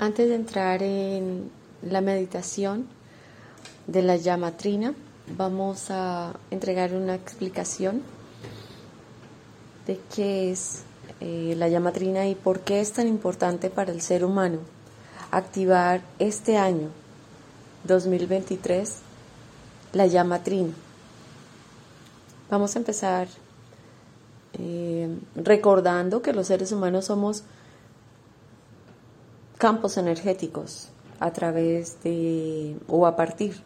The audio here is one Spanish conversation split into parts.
Antes de entrar en la meditación de la llama trina, vamos a entregar una explicación de qué es eh, la llama trina y por qué es tan importante para el ser humano activar este año 2023 la llama trina. Vamos a empezar eh, recordando que los seres humanos somos campos energéticos a través de o a partir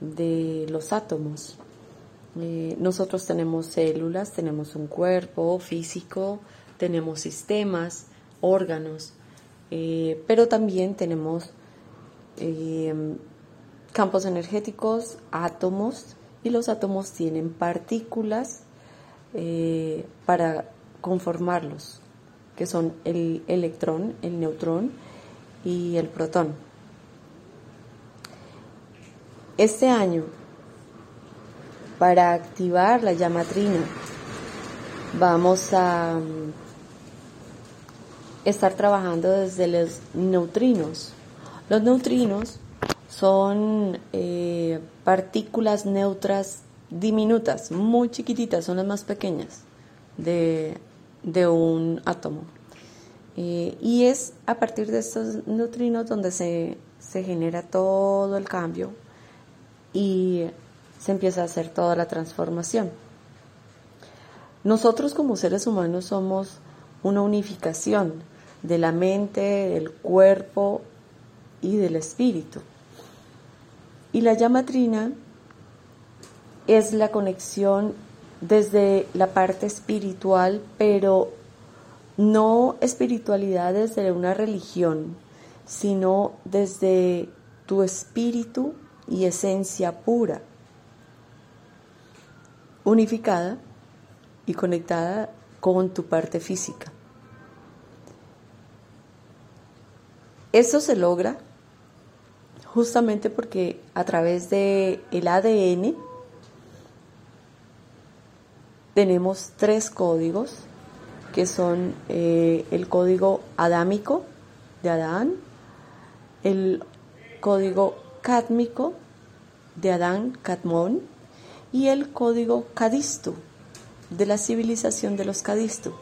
de los átomos. Eh, nosotros tenemos células, tenemos un cuerpo físico, tenemos sistemas, órganos, eh, pero también tenemos campos energéticos, átomos, y los átomos tienen partículas eh, para conformarlos, que son el electrón, el neutrón y el protón. Este año, para activar la llama trina, vamos a mm, estar trabajando desde los neutrinos. Los neutrinos son eh, partículas neutras diminutas, muy chiquititas, son las más pequeñas de, un átomo. Eh, y es a partir de estos neutrinos donde se, se genera todo el cambio y se empieza a hacer toda la transformación. Nosotros como seres humanos somos una unificación de la mente, del cuerpo y del espíritu. Y la llama trina es la conexión desde la parte espiritual, pero no espiritualidad desde una religión, sino desde tu espíritu y esencia pura, unificada y conectada con tu parte física. Eso se logra justamente porque a través del el ADN tenemos tres códigos que son eh, el código adámico de Adán, el código cádmico de Adán, Cadmón, y el código cadisto de la civilización de los cadisto.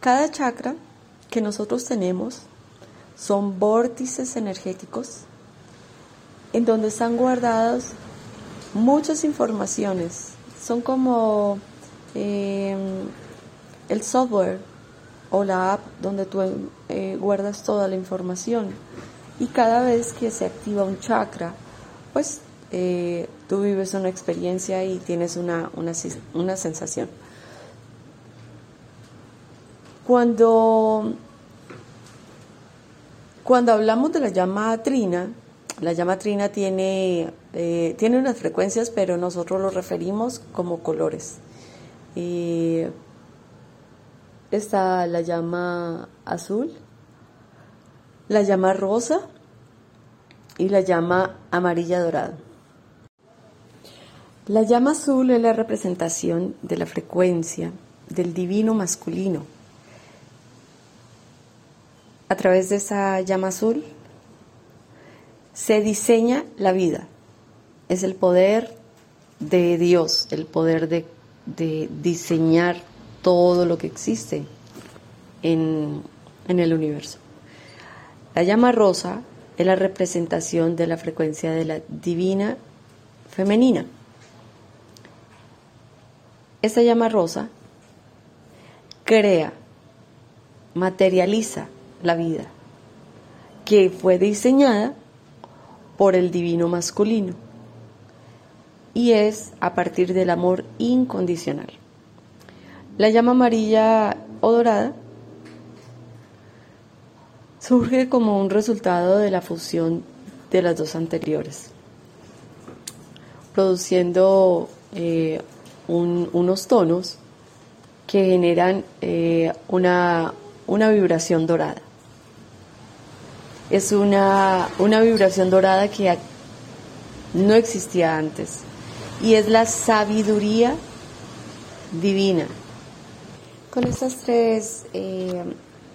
Cada chakra que nosotros tenemos son vórtices energéticos en donde están guardadas muchas informaciones. Son como em, el software o la app donde tú eh, guardas toda la información. Y cada vez que se activa un chakra, pues eh, tú vives una experiencia y tienes una, una, una sensación. Cuando cuando hablamos de la llama trina, la llama trina tiene, eh, tiene unas frecuencias, pero nosotros lo referimos como colores. Está la llama azul, la llama rosa y la llama amarilla dorada. La llama azul es la representación de la frecuencia del divino masculino a través de esa llama azul, se diseña la vida. Es el poder de Dios, el poder de, diseñar todo lo que existe en, en el universo. La llama rosa es la representación de la frecuencia de la divina femenina. Esta llama rosa crea, materializa la vida, que fue diseñada por el divino masculino y es a partir del amor incondicional. La llama amarilla o dorada surge como un resultado de la fusión de las dos anteriores, produciendo eh, unos tonos que generan eh, una, una vibración dorada es una, vibración dorada que no existía antes y es la sabiduría divina. Con estas tres eh,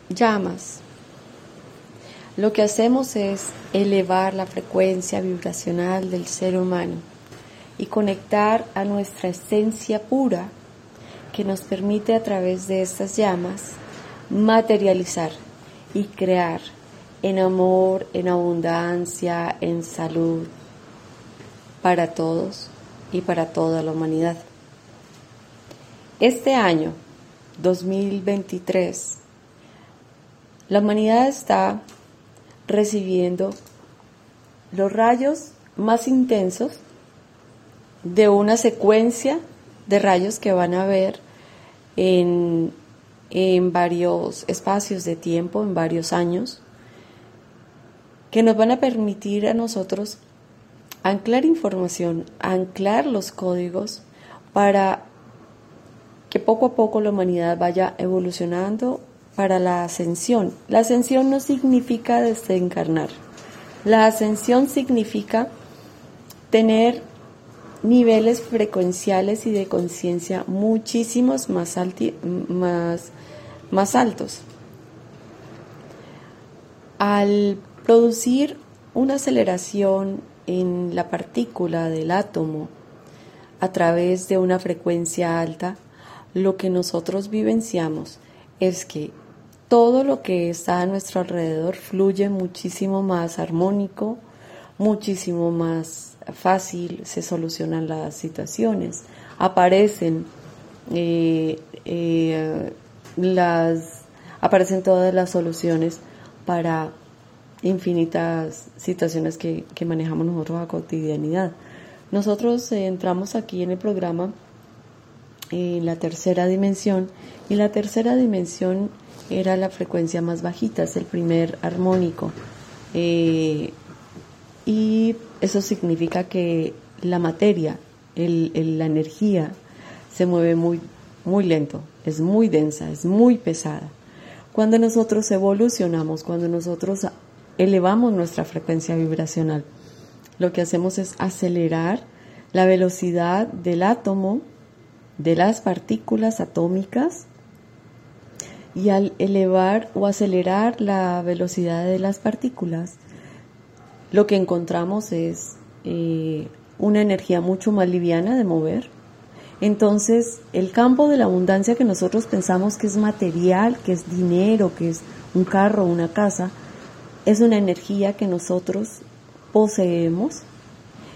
llamas, lo que hacemos es elevar la frecuencia vibracional del ser humano y conectar a nuestra esencia pura que nos permite a través de estas llamas materializar y crear en amor, en abundancia, en salud, para todos y para toda la humanidad. Este año, 2023, la humanidad está recibiendo los rayos más intensos de una secuencia de rayos que van a ver en, en varios espacios de tiempo, en varios años, que nos van a permitir a nosotros anclar información, anclar los códigos para que poco a poco la humanidad vaya evolucionando para la ascensión. La ascensión no significa desencarnar. La ascensión significa tener niveles frecuenciales y de conciencia muchísimos más, más, más altos. Al producir una aceleración en la partícula del átomo a través de una frecuencia alta, lo que nosotros vivenciamos es que todo lo que está a nuestro alrededor fluye muchísimo más armónico, muchísimo más fácil, se solucionan las situaciones, aparecen eh, eh, las aparecen todas las soluciones para infinitas situaciones que, manejamos nosotros a cotidianidad. Nosotros eh, entramos aquí en el programa en la tercera dimensión y la tercera dimensión era la frecuencia más bajita, es el primer armónico. Eh, y eso significa que la materia, la energía, se mueve muy, muy lento, es muy densa, es muy pesada. Cuando nosotros evolucionamos, cuando nosotros elevamos nuestra frecuencia vibracional. Lo que hacemos es acelerar la velocidad del átomo, de las partículas atómicas, y al elevar o acelerar la velocidad de las partículas, lo que encontramos es eh, una energía mucho más liviana de mover. Entonces, el campo de la abundancia que nosotros pensamos que es material, que es dinero, que es un carro, una casa, es una energía que nosotros poseemos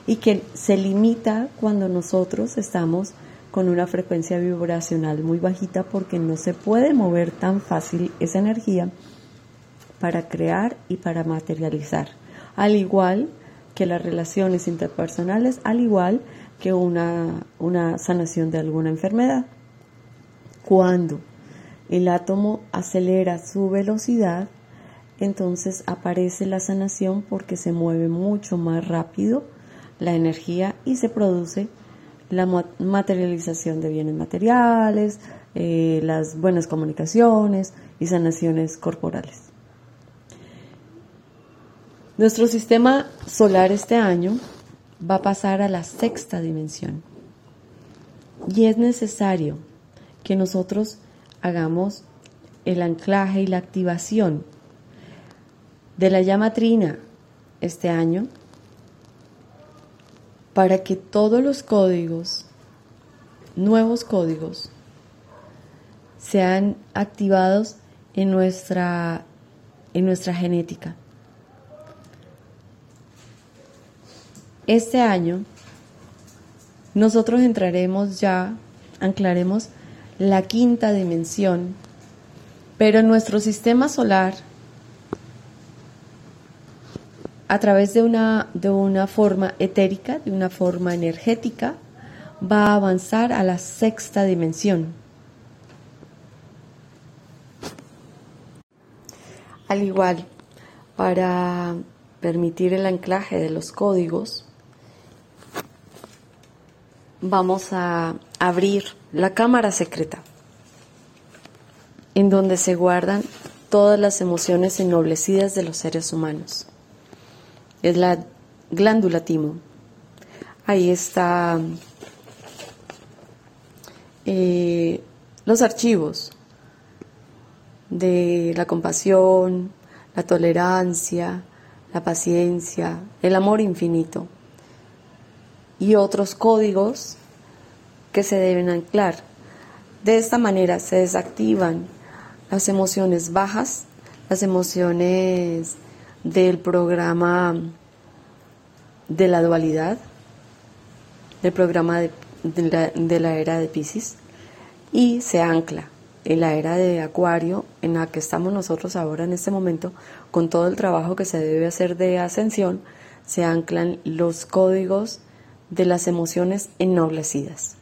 y que se limita cuando nosotros estamos con una frecuencia vibracional muy bajita porque no se puede mover tan fácil esa energía para crear y para materializar. Al igual que las relaciones interpersonales, al igual que una, una sanación de alguna enfermedad. Cuando el átomo acelera su velocidad, entonces aparece la sanación porque se mueve mucho más rápido la energía y se produce la materialización de bienes materiales, eh, las buenas comunicaciones y sanaciones corporales. Nuestro sistema solar este año va a pasar a la sexta dimensión y es necesario que nosotros hagamos el anclaje y la activación de la llama trina este año para que todos los códigos, nuevos códigos, sean activados en nuestra, en nuestra genética. Este año nosotros entraremos ya, anclaremos la quinta dimensión, pero nuestro sistema solar a través de una, de una forma etérica, de una forma energética, va a avanzar a la sexta dimensión. Al igual, para permitir el anclaje de los códigos, vamos a abrir la cámara secreta, en donde se guardan todas las emociones ennoblecidas de los seres humanos es la glándula timo. Ahí está eh, los archivos de la compasión, la tolerancia, la paciencia, el amor infinito y otros códigos que se deben anclar. De esta manera se desactivan las emociones bajas, las emociones del programa de la dualidad, del programa de, la, era de Pisces, y se ancla en la era de Acuario, en la que estamos nosotros ahora en este momento, con todo el trabajo que se debe hacer de ascensión, se anclan los códigos de las emociones ennoblecidas.